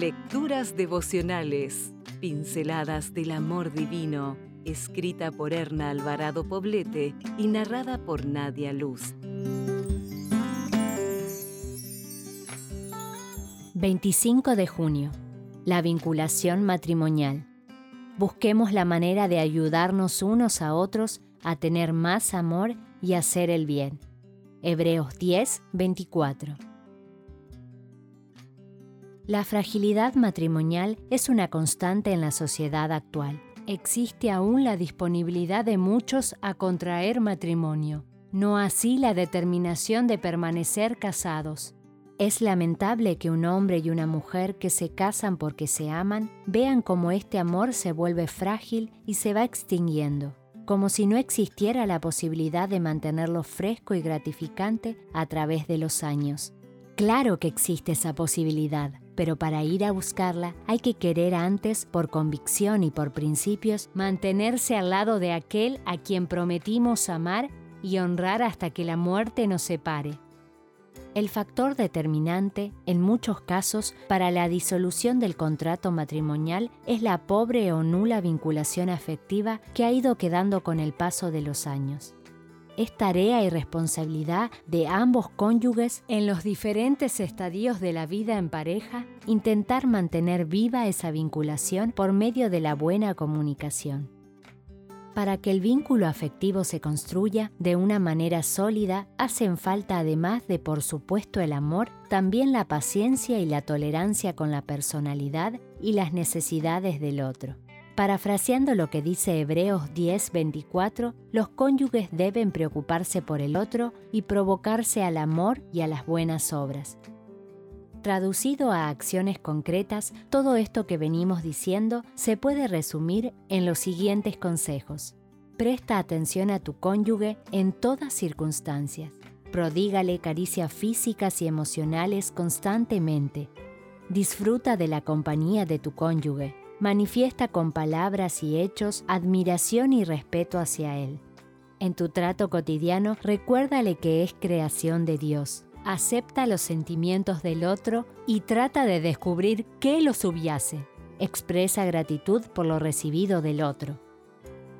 Lecturas devocionales, pinceladas del amor divino, escrita por Erna Alvarado Poblete y narrada por Nadia Luz. 25 de junio. La vinculación matrimonial. Busquemos la manera de ayudarnos unos a otros a tener más amor y hacer el bien. Hebreos 10, 24. La fragilidad matrimonial es una constante en la sociedad actual. Existe aún la disponibilidad de muchos a contraer matrimonio, no así la determinación de permanecer casados. Es lamentable que un hombre y una mujer que se casan porque se aman vean cómo este amor se vuelve frágil y se va extinguiendo, como si no existiera la posibilidad de mantenerlo fresco y gratificante a través de los años. Claro que existe esa posibilidad, pero para ir a buscarla hay que querer antes, por convicción y por principios, mantenerse al lado de aquel a quien prometimos amar y honrar hasta que la muerte nos separe. El factor determinante, en muchos casos, para la disolución del contrato matrimonial es la pobre o nula vinculación afectiva que ha ido quedando con el paso de los años es tarea y responsabilidad de ambos cónyuges en los diferentes estadios de la vida en pareja intentar mantener viva esa vinculación por medio de la buena comunicación. Para que el vínculo afectivo se construya de una manera sólida, hacen falta además de por supuesto el amor, también la paciencia y la tolerancia con la personalidad y las necesidades del otro. Parafraseando lo que dice Hebreos 10:24, los cónyuges deben preocuparse por el otro y provocarse al amor y a las buenas obras. Traducido a acciones concretas, todo esto que venimos diciendo se puede resumir en los siguientes consejos. Presta atención a tu cónyuge en todas circunstancias. Prodígale caricias físicas y emocionales constantemente. Disfruta de la compañía de tu cónyuge manifiesta con palabras y hechos admiración y respeto hacia Él. En tu trato cotidiano, recuérdale que es creación de Dios. Acepta los sentimientos del otro y trata de descubrir qué lo subyace. Expresa gratitud por lo recibido del otro.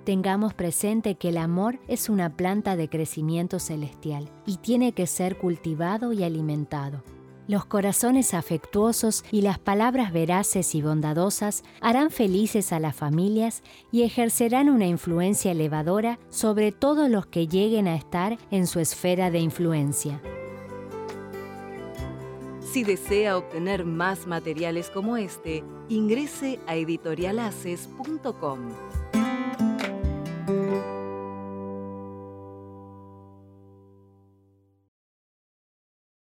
Tengamos presente que el amor es una planta de crecimiento celestial y tiene que ser cultivado y alimentado. Los corazones afectuosos y las palabras veraces y bondadosas harán felices a las familias y ejercerán una influencia elevadora sobre todos los que lleguen a estar en su esfera de influencia. Si desea obtener más materiales como este, ingrese a editorialaces.com.